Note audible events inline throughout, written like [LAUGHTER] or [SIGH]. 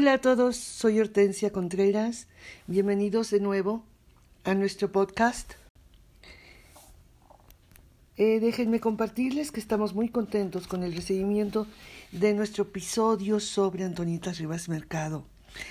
Hola a todos, soy Hortensia Contreras. Bienvenidos de nuevo a nuestro podcast. Eh, déjenme compartirles que estamos muy contentos con el recibimiento de nuestro episodio sobre Antonieta Rivas Mercado.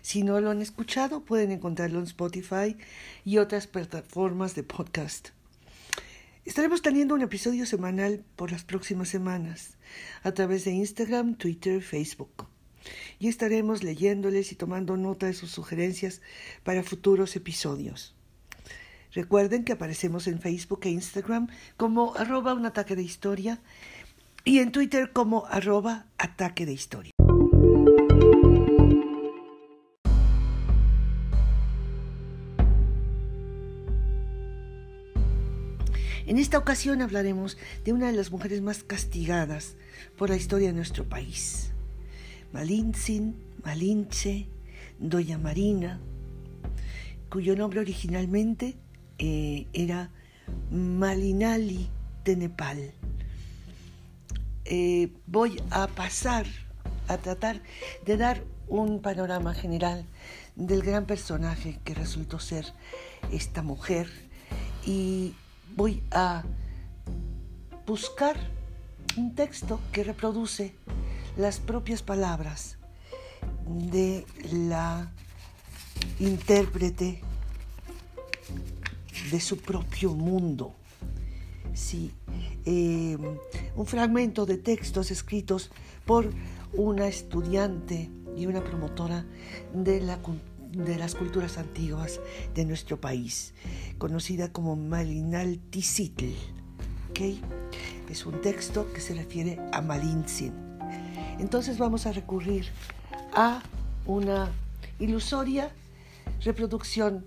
Si no lo han escuchado, pueden encontrarlo en Spotify y otras plataformas de podcast. Estaremos teniendo un episodio semanal por las próximas semanas a través de Instagram, Twitter, Facebook y estaremos leyéndoles y tomando nota de sus sugerencias para futuros episodios. Recuerden que aparecemos en Facebook e Instagram como arroba un ataque de historia y en Twitter como arroba ataque de historia. En esta ocasión hablaremos de una de las mujeres más castigadas por la historia de nuestro país, Malintzin, Malinche, Doña Marina, cuyo nombre originalmente eh, era Malinali de Nepal. Eh, voy a pasar a tratar de dar un panorama general del gran personaje que resultó ser esta mujer y voy a buscar un texto que reproduce las propias palabras de la intérprete de su propio mundo. Sí, eh, un fragmento de textos escritos por una estudiante y una promotora de, la, de las culturas antiguas de nuestro país, conocida como Malinal Tizitl. ¿okay? Es un texto que se refiere a Malintzin. Entonces vamos a recurrir a una ilusoria reproducción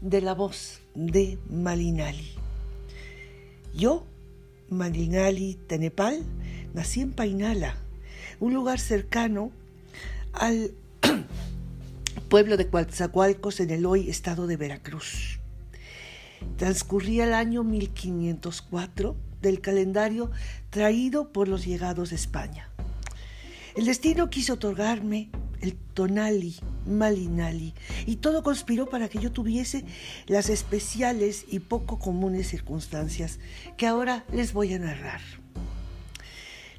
de la voz de Malinali. Yo, Malinali Tenepal, nací en Painala, un lugar cercano al [CLEARS THROAT] pueblo de Coatzacoalcos en el hoy estado de Veracruz. Transcurría el año 1504 del calendario traído por los llegados de España. El destino quiso otorgarme el tonali, malinali, y todo conspiró para que yo tuviese las especiales y poco comunes circunstancias que ahora les voy a narrar.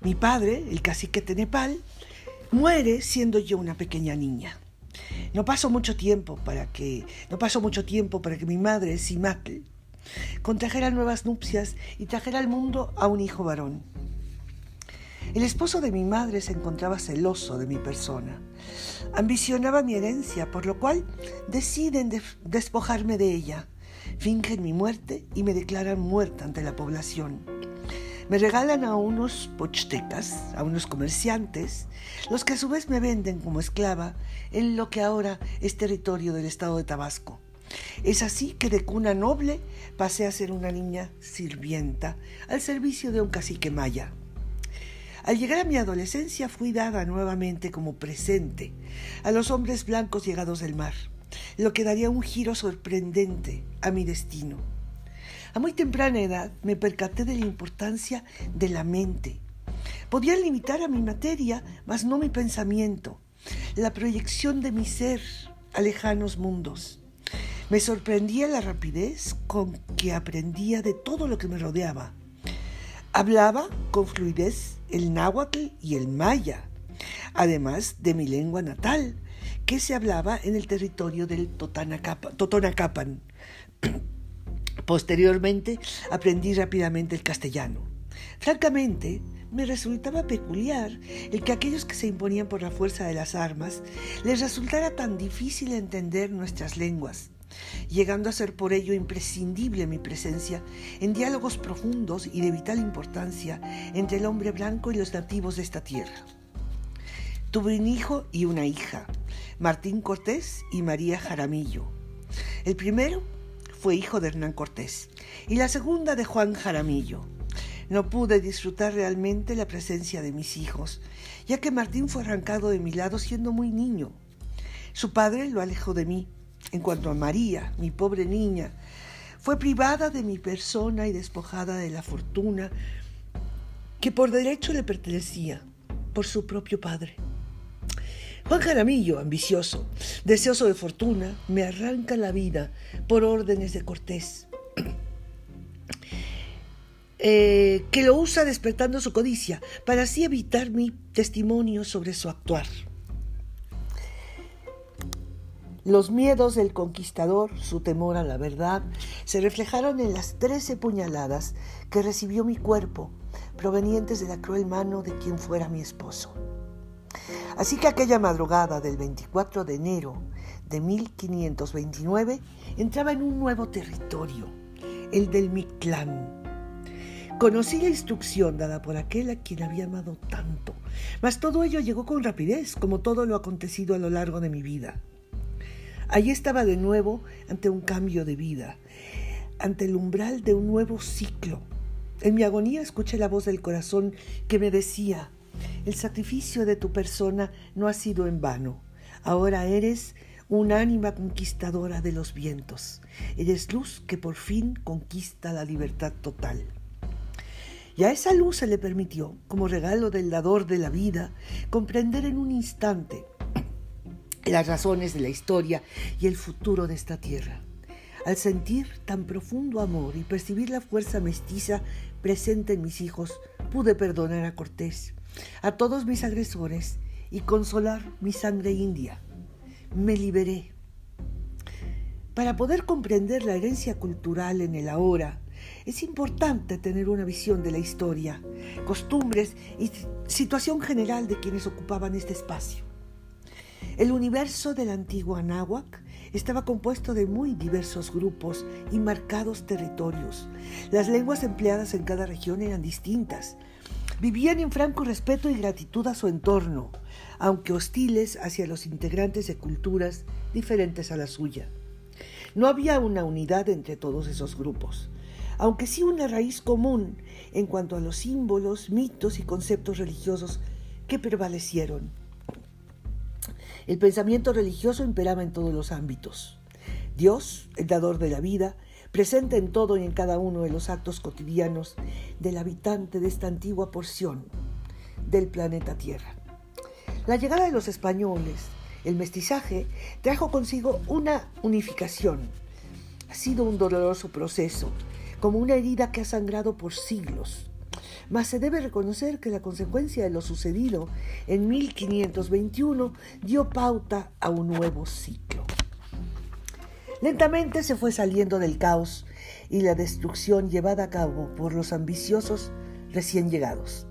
Mi padre, el cacique Tenepal, muere siendo yo una pequeña niña. No pasó mucho tiempo para que no pasó mucho tiempo para que mi madre, Simatl, contrajera nuevas nupcias y trajera al mundo a un hijo varón. El esposo de mi madre se encontraba celoso de mi persona. Ambicionaba mi herencia, por lo cual deciden despojarme de ella. Fingen mi muerte y me declaran muerta ante la población. Me regalan a unos pochtecas, a unos comerciantes, los que a su vez me venden como esclava en lo que ahora es territorio del estado de Tabasco. Es así que de cuna noble pasé a ser una niña sirvienta al servicio de un cacique maya. Al llegar a mi adolescencia fui dada nuevamente como presente a los hombres blancos llegados del mar, lo que daría un giro sorprendente a mi destino. A muy temprana edad me percaté de la importancia de la mente. Podía limitar a mi materia, mas no mi pensamiento, la proyección de mi ser a lejanos mundos. Me sorprendía la rapidez con que aprendía de todo lo que me rodeaba Hablaba con fluidez el náhuatl y el maya, además de mi lengua natal, que se hablaba en el territorio del Totonacapan. [CLEARS THROAT] Posteriormente aprendí rápidamente el castellano. Francamente, me resultaba peculiar el que aquellos que se imponían por la fuerza de las armas les resultara tan difícil entender nuestras lenguas llegando a ser por ello imprescindible mi presencia en diálogos profundos y de vital importancia entre el hombre blanco y los nativos de esta tierra. Tuve un hijo y una hija, Martín Cortés y María Jaramillo. El primero fue hijo de Hernán Cortés y la segunda de Juan Jaramillo. No pude disfrutar realmente la presencia de mis hijos, ya que Martín fue arrancado de mi lado siendo muy niño. Su padre lo alejó de mí en cuanto a María, mi pobre niña, fue privada de mi persona y despojada de la fortuna que por derecho le pertenecía, por su propio padre. Juan Jaramillo, ambicioso, deseoso de fortuna, me arranca la vida por órdenes de Cortés. [CLEARS THROAT] Eh, que lo usa despertando su codicia para así evitar mi testimonio sobre su actuar. Los miedos del conquistador, su temor a la verdad, se reflejaron en las trece puñaladas que recibió mi cuerpo, provenientes de la cruel mano de quien fuera mi esposo. Así que aquella madrugada del 24 de enero de 1529 entraba en un nuevo territorio, el del Mictlán Conocí la instrucción dada por aquel a quien había amado tanto, mas todo ello llegó con rapidez, como todo lo acontecido a lo largo de mi vida. Allí estaba de nuevo ante un cambio de vida, ante el umbral de un nuevo ciclo. En mi agonía escuché la voz del corazón que me decía, el sacrificio de tu persona no ha sido en vano. Ahora eres un ánima conquistadora de los vientos. Eres luz que por fin conquista la libertad total. Y a esa luz se le permitió, como regalo del dador de la vida, comprender en un instante las razones de la historia y el futuro de esta tierra. Al sentir tan profundo amor y percibir la fuerza mestiza presente en mis hijos, pude perdonar a Cortés, a todos mis agresores y consolar mi sangre india. Me liberé. Para poder comprender la herencia cultural en el ahora, es importante tener una visión de la historia, costumbres y situación general de quienes ocupaban este espacio. El universo del antiguo Anáhuac estaba compuesto de muy diversos grupos y marcados territorios. Las lenguas empleadas en cada región eran distintas. Vivían en franco respeto y gratitud a su entorno, aunque hostiles hacia los integrantes de culturas diferentes a la suya. No había una unidad entre todos esos grupos aunque sí una raíz común en cuanto a los símbolos, mitos y conceptos religiosos que prevalecieron. El pensamiento religioso imperaba en todos los ámbitos. Dios, el dador de la vida, presente en todo y en cada uno de los actos cotidianos del habitante de esta antigua porción del planeta Tierra. La llegada de los españoles, el mestizaje, trajo consigo una unificación. Ha sido un doloroso proceso como una herida que ha sangrado por siglos. Mas se debe reconocer que la consecuencia de lo sucedido en 1521 dio pauta a un nuevo ciclo. Lentamente se fue saliendo del caos y la destrucción llevada a cabo por los ambiciosos recién llegados.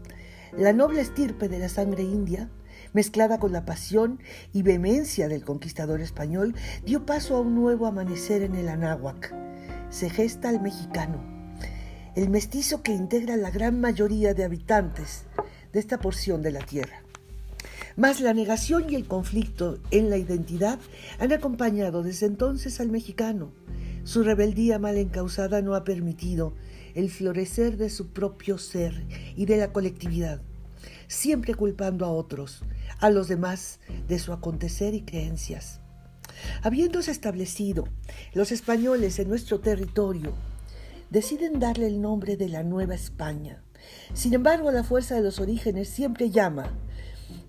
La noble estirpe de la sangre india, mezclada con la pasión y vehemencia del conquistador español, dio paso a un nuevo amanecer en el Anáhuac, se gesta el mexicano, el mestizo que integra la gran mayoría de habitantes de esta porción de la tierra. Mas la negación y el conflicto en la identidad han acompañado desde entonces al mexicano. Su rebeldía mal encausada no ha permitido el florecer de su propio ser y de la colectividad, siempre culpando a otros, a los demás, de su acontecer y creencias. Habiéndose establecido los españoles en nuestro territorio, deciden darle el nombre de la Nueva España. Sin embargo, la fuerza de los orígenes siempre llama,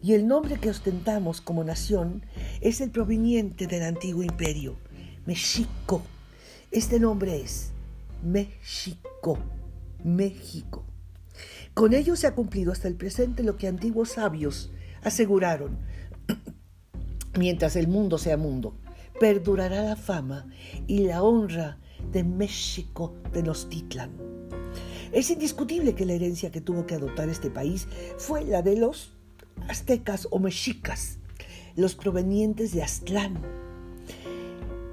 y el nombre que ostentamos como nación es el proveniente del antiguo imperio, México. Este nombre es México, México. Con ello se ha cumplido hasta el presente lo que antiguos sabios aseguraron [CLEARS THROAT] mientras el mundo sea mundo, perdurará la fama y la honra de México Tenochtitlan. Es indiscutible que la herencia que tuvo que adoptar este país fue la de los aztecas o mexicas, los provenientes de Aztlán.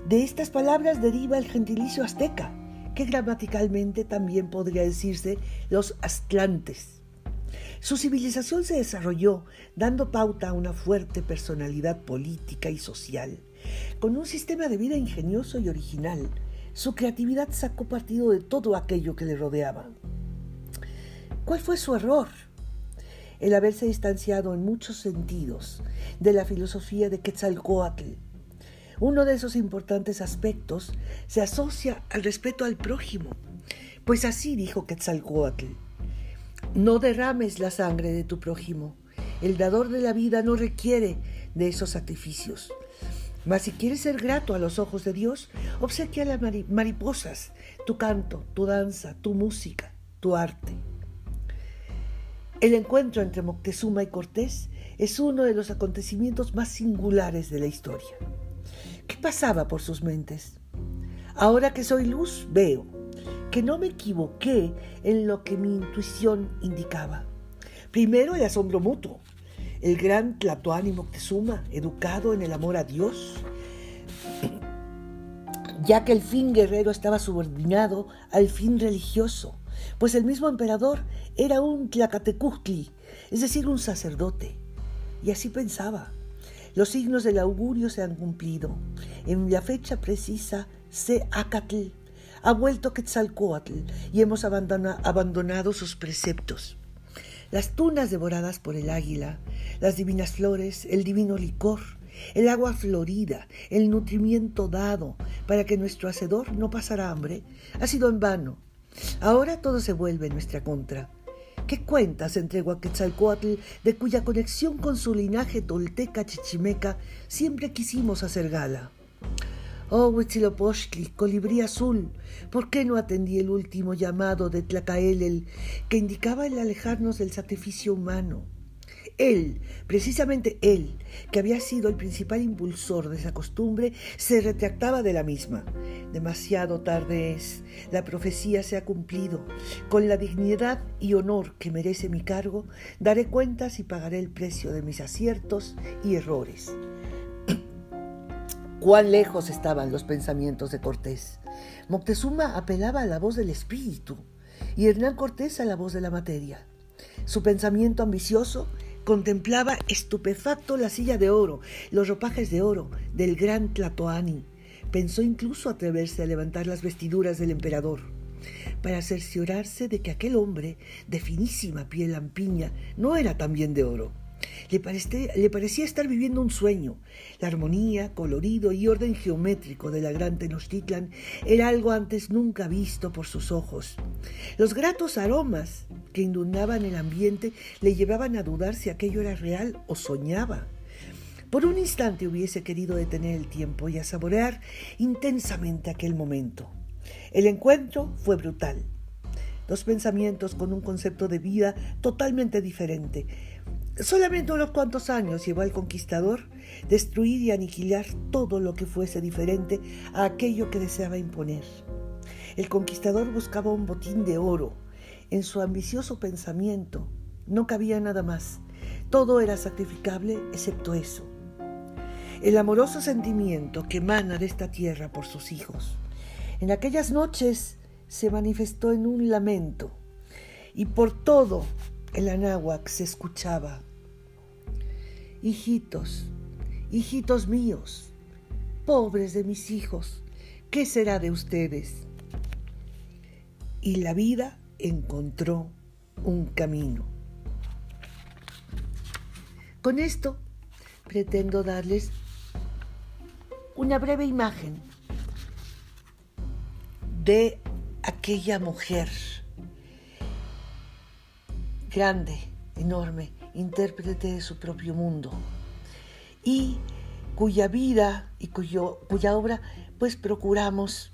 De estas palabras deriva el gentilicio azteca, que gramaticalmente también podría decirse los aztlantes. Su civilización se desarrolló dando pauta a una fuerte personalidad política y social. Con un sistema de vida ingenioso y original, su creatividad sacó partido de todo aquello que le rodeaba. ¿Cuál fue su error? El haberse distanciado en muchos sentidos de la filosofía de Quetzalcoatl. Uno de esos importantes aspectos se asocia al respeto al prójimo, pues así dijo Quetzalcoatl. No derrames la sangre de tu prójimo. El dador de la vida no requiere de esos sacrificios. Mas si quieres ser grato a los ojos de Dios, obsequia las mariposas tu canto, tu danza, tu música, tu arte. El encuentro entre Moctezuma y Cortés es uno de los acontecimientos más singulares de la historia. ¿Qué pasaba por sus mentes? Ahora que soy luz, veo que no me equivoqué en lo que mi intuición indicaba. Primero el asombro mutuo. El gran Tlatoani Moctezuma, educado en el amor a Dios, ya que el fin guerrero estaba subordinado al fin religioso, pues el mismo emperador era un Tlacatecutli, es decir, un sacerdote. Y así pensaba. Los signos del augurio se han cumplido. En la fecha precisa, Acatl ha vuelto Quetzalcoatl y hemos abandonado sus preceptos. Las tunas devoradas por el águila, las divinas flores, el divino licor, el agua florida, el nutrimiento dado para que nuestro hacedor no pasara hambre, ha sido en vano. Ahora todo se vuelve en nuestra contra. ¿Qué cuentas entre Quetzalcoatl, de cuya conexión con su linaje tolteca chichimeca siempre quisimos hacer gala? Oh Huitzilopochtli, colibrí azul, ¿por qué no atendí el último llamado de Tlacaelel que indicaba el alejarnos del sacrificio humano? Él, precisamente él, que había sido el principal impulsor de esa costumbre, se retractaba de la misma. Demasiado tarde es, la profecía se ha cumplido. Con la dignidad y honor que merece mi cargo, daré cuentas y pagaré el precio de mis aciertos y errores. Cuán lejos estaban los pensamientos de Cortés. Moctezuma apelaba a la voz del espíritu y Hernán Cortés a la voz de la materia. Su pensamiento ambicioso Contemplaba estupefacto la silla de oro, los ropajes de oro del gran Tlatoani. Pensó incluso atreverse a levantar las vestiduras del emperador, para cerciorarse de que aquel hombre de finísima piel lampiña no era también de oro. Le, parecía estar viviendo un sueño. La armonía, colorido y orden geométrico de la gran Tenochtitlan era algo antes nunca visto por sus ojos. Los gratos aromas que inundaban el ambiente le llevaban a dudar si aquello era real o soñaba. Por un instante hubiese querido detener el tiempo y a saborear intensamente aquel momento. El encuentro fue brutal. Dos pensamientos con un concepto de vida totalmente diferente, Solamente unos cuantos años llevó al conquistador destruir y aniquilar todo lo que fuese diferente a aquello que deseaba imponer. El conquistador buscaba un botín de oro. En su ambicioso pensamiento no cabía nada más. Todo era sacrificable excepto eso. El amoroso sentimiento que emana de esta tierra por sus hijos. En aquellas noches se manifestó en un lamento y por todo el anáhuac se escuchaba Hijitos, hijitos míos, pobres de mis hijos, ¿qué será de ustedes? Y la vida encontró un camino. Con esto pretendo darles una breve imagen de aquella mujer grande, enorme, intérprete de su propio mundo y cuya vida y cuyo, cuya obra pues procuramos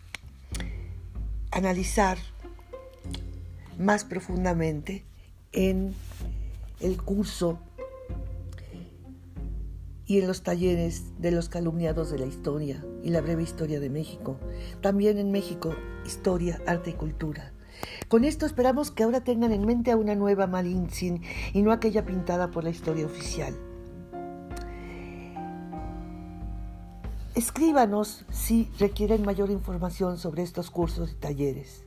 analizar más profundamente en el curso y en los talleres de los calumniados de la historia y la breve historia de México. También en México, historia, arte y cultura. Con esto esperamos que ahora tengan en mente a una nueva Malintzin y no aquella pintada por la historia oficial. Escríbanos si requieren mayor información sobre estos cursos y talleres.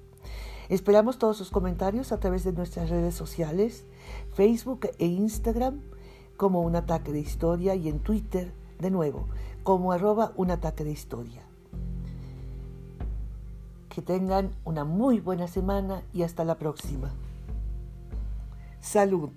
Esperamos todos sus comentarios a través de nuestras redes sociales, Facebook e Instagram como un ataque de historia y en Twitter de nuevo como arroba un ataque de historia. Que tengan una muy buena semana y hasta la próxima. Salud.